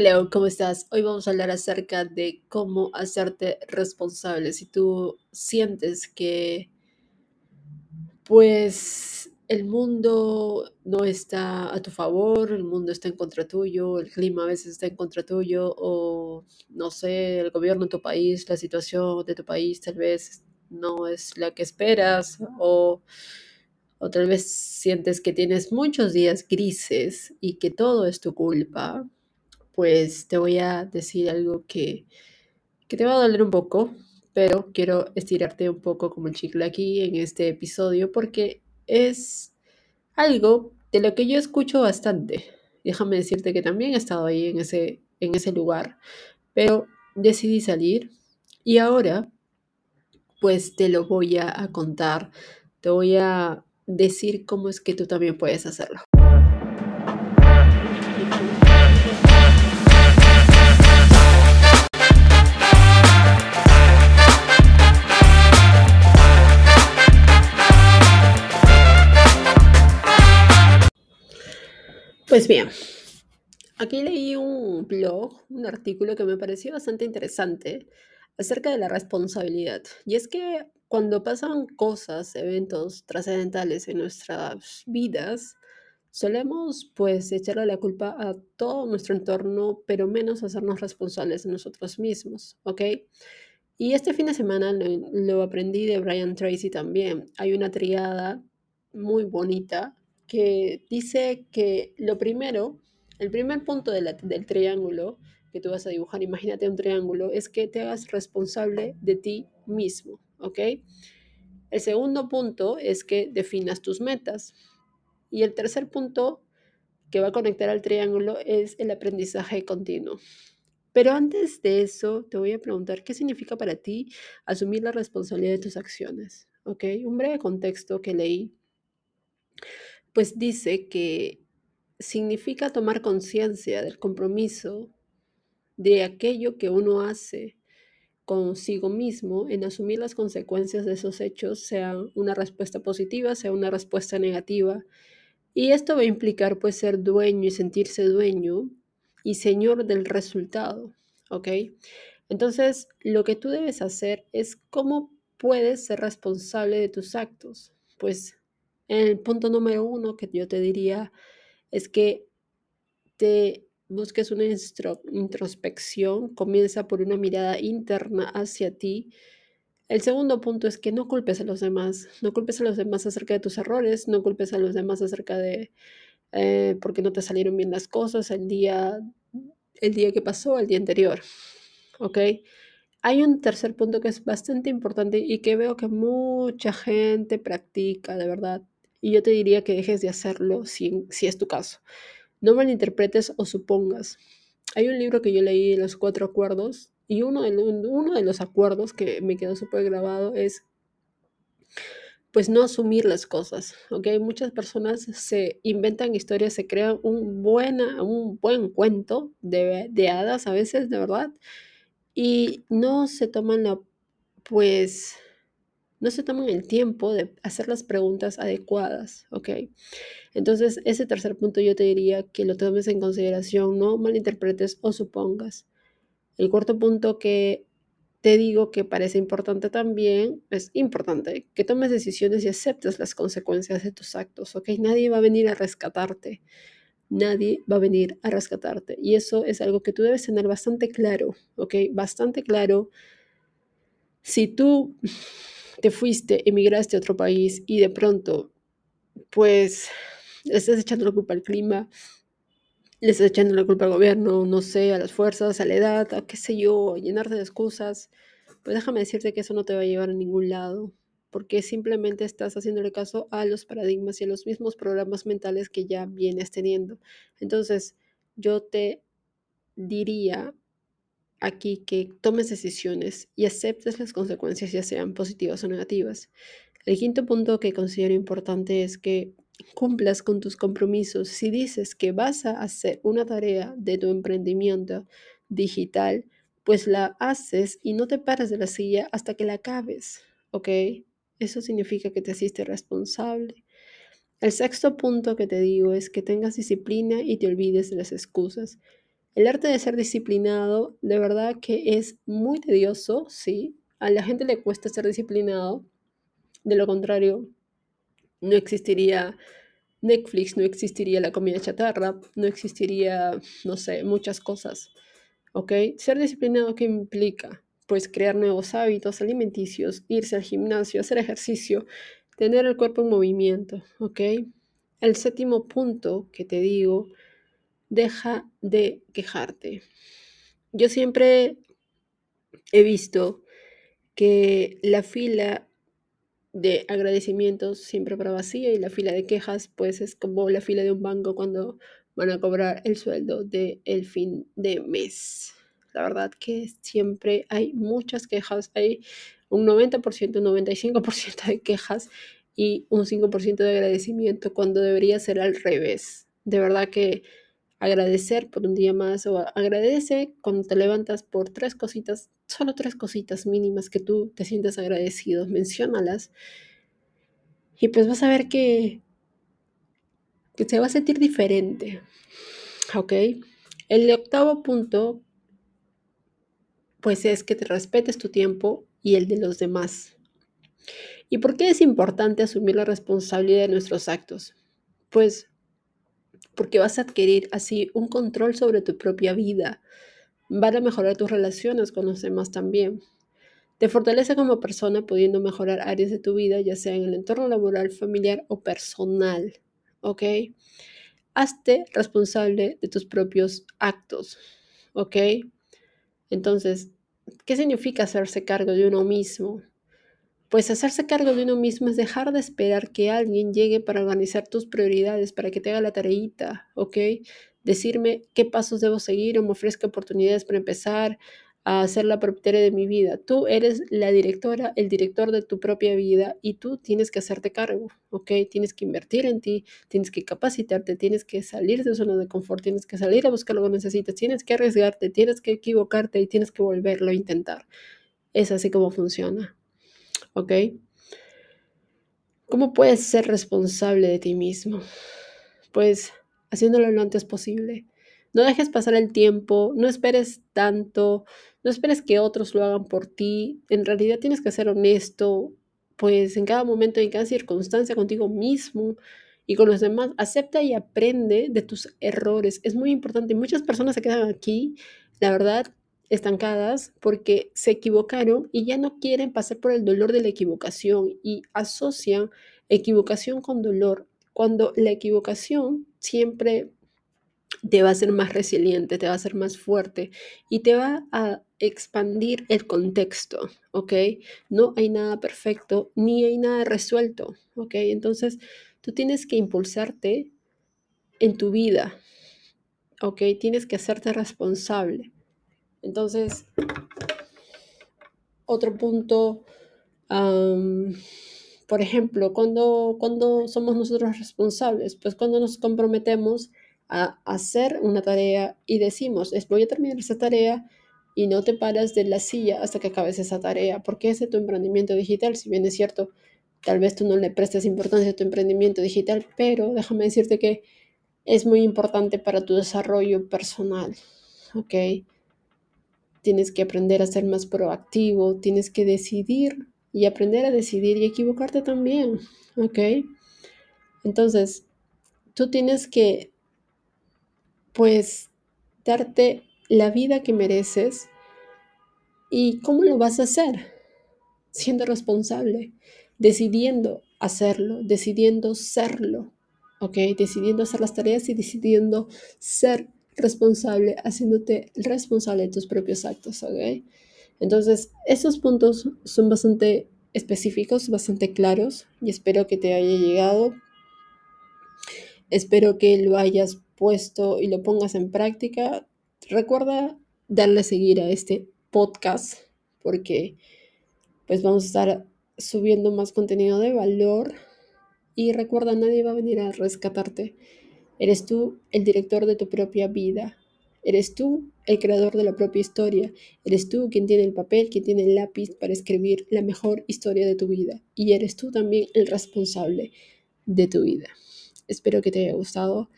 Hello, ¿cómo estás? Hoy vamos a hablar acerca de cómo hacerte responsable. Si tú sientes que, pues, el mundo no está a tu favor, el mundo está en contra tuyo, el clima a veces está en contra tuyo, o no sé, el gobierno de tu país, la situación de tu país tal vez no es la que esperas, o, o tal vez sientes que tienes muchos días grises y que todo es tu culpa pues te voy a decir algo que, que te va a doler un poco, pero quiero estirarte un poco como el chicle aquí en este episodio porque es algo de lo que yo escucho bastante. Déjame decirte que también he estado ahí en ese, en ese lugar, pero decidí salir y ahora pues te lo voy a, a contar, te voy a decir cómo es que tú también puedes hacerlo. Pues bien, aquí leí un blog, un artículo que me pareció bastante interesante acerca de la responsabilidad. Y es que cuando pasan cosas, eventos trascendentales en nuestras vidas, solemos pues echarle la culpa a todo nuestro entorno, pero menos hacernos responsables nosotros mismos, ¿ok? Y este fin de semana lo, lo aprendí de Brian Tracy también. Hay una triada muy bonita que dice que lo primero, el primer punto de la- del triángulo que tú vas a dibujar, imagínate un triángulo, es que te hagas responsable de ti mismo, ¿ok? El segundo punto es que definas tus metas. Y el tercer punto que va a conectar al triángulo es el aprendizaje continuo. Pero antes de eso, te voy a preguntar, ¿qué significa para ti asumir la responsabilidad de tus acciones? ¿Ok? Un breve contexto que leí pues dice que significa tomar conciencia del compromiso de aquello que uno hace consigo mismo en asumir las consecuencias de esos hechos, sea una respuesta positiva, sea una respuesta negativa. Y esto va a implicar pues ser dueño y sentirse dueño y señor del resultado, ¿ok? Entonces, lo que tú debes hacer es cómo puedes ser responsable de tus actos. Pues el punto número uno que yo te diría es que te busques una introspección, comienza por una mirada interna hacia ti. El segundo punto es que no culpes a los demás, no culpes a los demás acerca de tus errores, no culpes a los demás acerca de eh, por qué no te salieron bien las cosas el día, el día que pasó, el día anterior, ¿ok? Hay un tercer punto que es bastante importante y que veo que mucha gente practica, de verdad. Y yo te diría que dejes de hacerlo si, si es tu caso. No malinterpretes o supongas. Hay un libro que yo leí de los cuatro acuerdos y uno de, uno de los acuerdos que me quedó súper grabado es pues no asumir las cosas, ¿ok? Muchas personas se inventan historias, se crean un, buena, un buen cuento de, de hadas a veces, de verdad, y no se toman la, pues, no se toman el tiempo de hacer las preguntas adecuadas, ¿ok? Entonces, ese tercer punto yo te diría que lo tomes en consideración, no malinterpretes o supongas. El cuarto punto que te digo que parece importante también, es importante que tomes decisiones y aceptes las consecuencias de tus actos, ¿ok? Nadie va a venir a rescatarte, nadie va a venir a rescatarte. Y eso es algo que tú debes tener bastante claro, ¿ok? Bastante claro. Si tú te fuiste, emigraste a otro país y de pronto, pues, le estás echando la culpa al clima, le estás echando la culpa al gobierno, no sé, a las fuerzas, a la edad, a qué sé yo, a llenarte de excusas, pues déjame decirte que eso no te va a llevar a ningún lado, porque simplemente estás haciéndole caso a los paradigmas y a los mismos programas mentales que ya vienes teniendo. Entonces, yo te diría aquí que tomes decisiones y aceptes las consecuencias, ya sean positivas o negativas. El quinto punto que considero importante es que cumplas con tus compromisos. Si dices que vas a hacer una tarea de tu emprendimiento digital, pues la haces y no te paras de la silla hasta que la acabes, ¿ok? Eso significa que te hiciste responsable. El sexto punto que te digo es que tengas disciplina y te olvides de las excusas. El arte de ser disciplinado, de verdad que es muy tedioso, sí. A la gente le cuesta ser disciplinado. De lo contrario, no existiría Netflix, no existiría la comida chatarra, no existiría, no sé, muchas cosas. ¿Ok? Ser disciplinado, ¿qué implica? Pues crear nuevos hábitos alimenticios, irse al gimnasio, hacer ejercicio, tener el cuerpo en movimiento. ¿Ok? El séptimo punto que te digo, deja de quejarte. Yo siempre he visto que la fila de agradecimientos siempre para vacía y la fila de quejas pues es como la fila de un banco cuando van a cobrar el sueldo del el fin de mes. La verdad que siempre hay muchas quejas, hay un 90%, un 95% de quejas y un 5% de agradecimiento cuando debería ser al revés. De verdad que agradecer por un día más o agradece cuando te levantas por tres cositas, solo tres cositas mínimas que tú te sientes agradecido, menciónalas y pues vas a ver que, que se va a sentir diferente, ¿ok? El octavo punto pues es que te respetes tu tiempo y el de los demás. ¿Y por qué es importante asumir la responsabilidad de nuestros actos? Pues porque vas a adquirir así un control sobre tu propia vida. Van a mejorar tus relaciones con los demás también. Te fortalece como persona pudiendo mejorar áreas de tu vida, ya sea en el entorno laboral, familiar o personal. ¿Ok? Hazte responsable de tus propios actos. ¿Ok? Entonces, ¿qué significa hacerse cargo de uno mismo? Pues hacerse cargo de uno mismo es dejar de esperar que alguien llegue para organizar tus prioridades, para que te haga la tareita, ¿ok? Decirme qué pasos debo seguir o me ofrezca oportunidades para empezar a ser la propietaria de mi vida. Tú eres la directora, el director de tu propia vida y tú tienes que hacerte cargo, ¿ok? Tienes que invertir en ti, tienes que capacitarte, tienes que salir de zona de confort, tienes que salir a buscar lo que necesitas, tienes que arriesgarte, tienes que equivocarte y tienes que volverlo a intentar. Es así como funciona. ¿Ok? ¿Cómo puedes ser responsable de ti mismo? Pues haciéndolo lo antes posible. No dejes pasar el tiempo, no esperes tanto, no esperes que otros lo hagan por ti. En realidad tienes que ser honesto, pues en cada momento, en cada circunstancia contigo mismo y con los demás. Acepta y aprende de tus errores. Es muy importante. Muchas personas se quedan aquí, la verdad, estancadas porque se equivocaron y ya no quieren pasar por el dolor de la equivocación y asocian equivocación con dolor, cuando la equivocación siempre te va a hacer más resiliente, te va a hacer más fuerte y te va a expandir el contexto, ¿ok? No hay nada perfecto ni hay nada resuelto, ¿ok? Entonces tú tienes que impulsarte en tu vida, ¿ok? Tienes que hacerte responsable. Entonces, otro punto, por ejemplo, cuando, somos nosotros responsables, pues cuando nos comprometemos a hacer una tarea y decimos, es, voy a terminar esa tarea y no te paras de la silla hasta que acabes esa tarea, porque ese es tu emprendimiento digital, si bien es cierto, tal vez tú no le prestes importancia a tu emprendimiento digital, pero déjame decirte que es muy importante para tu desarrollo personal, ¿ok? Tienes que aprender a ser más proactivo, tienes que decidir y aprender a decidir y equivocarte también, ¿ok? Entonces, tú tienes que, pues, darte la vida que mereces y cómo lo vas a hacer, siendo responsable, decidiendo hacerlo, decidiendo serlo, ¿ok? Decidiendo hacer las tareas y decidiendo ser responsable, haciéndote responsable de tus propios actos, ¿ok? Entonces, esos puntos son bastante específicos, bastante claros y espero que te haya llegado. Espero que lo hayas puesto y lo pongas en práctica. Recuerda darle a seguir a este podcast porque pues vamos a estar subiendo más contenido de valor y recuerda, nadie va a venir a rescatarte. Eres tú el director de tu propia vida. Eres tú el creador de la propia historia. Eres tú quien tiene el papel, quien tiene el lápiz para escribir la mejor historia de tu vida. Y eres tú también el responsable de tu vida. Espero que te haya gustado.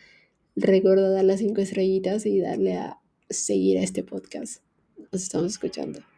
Recuerda dar las cinco estrellitas y darle a seguir a este podcast. Nos estamos escuchando.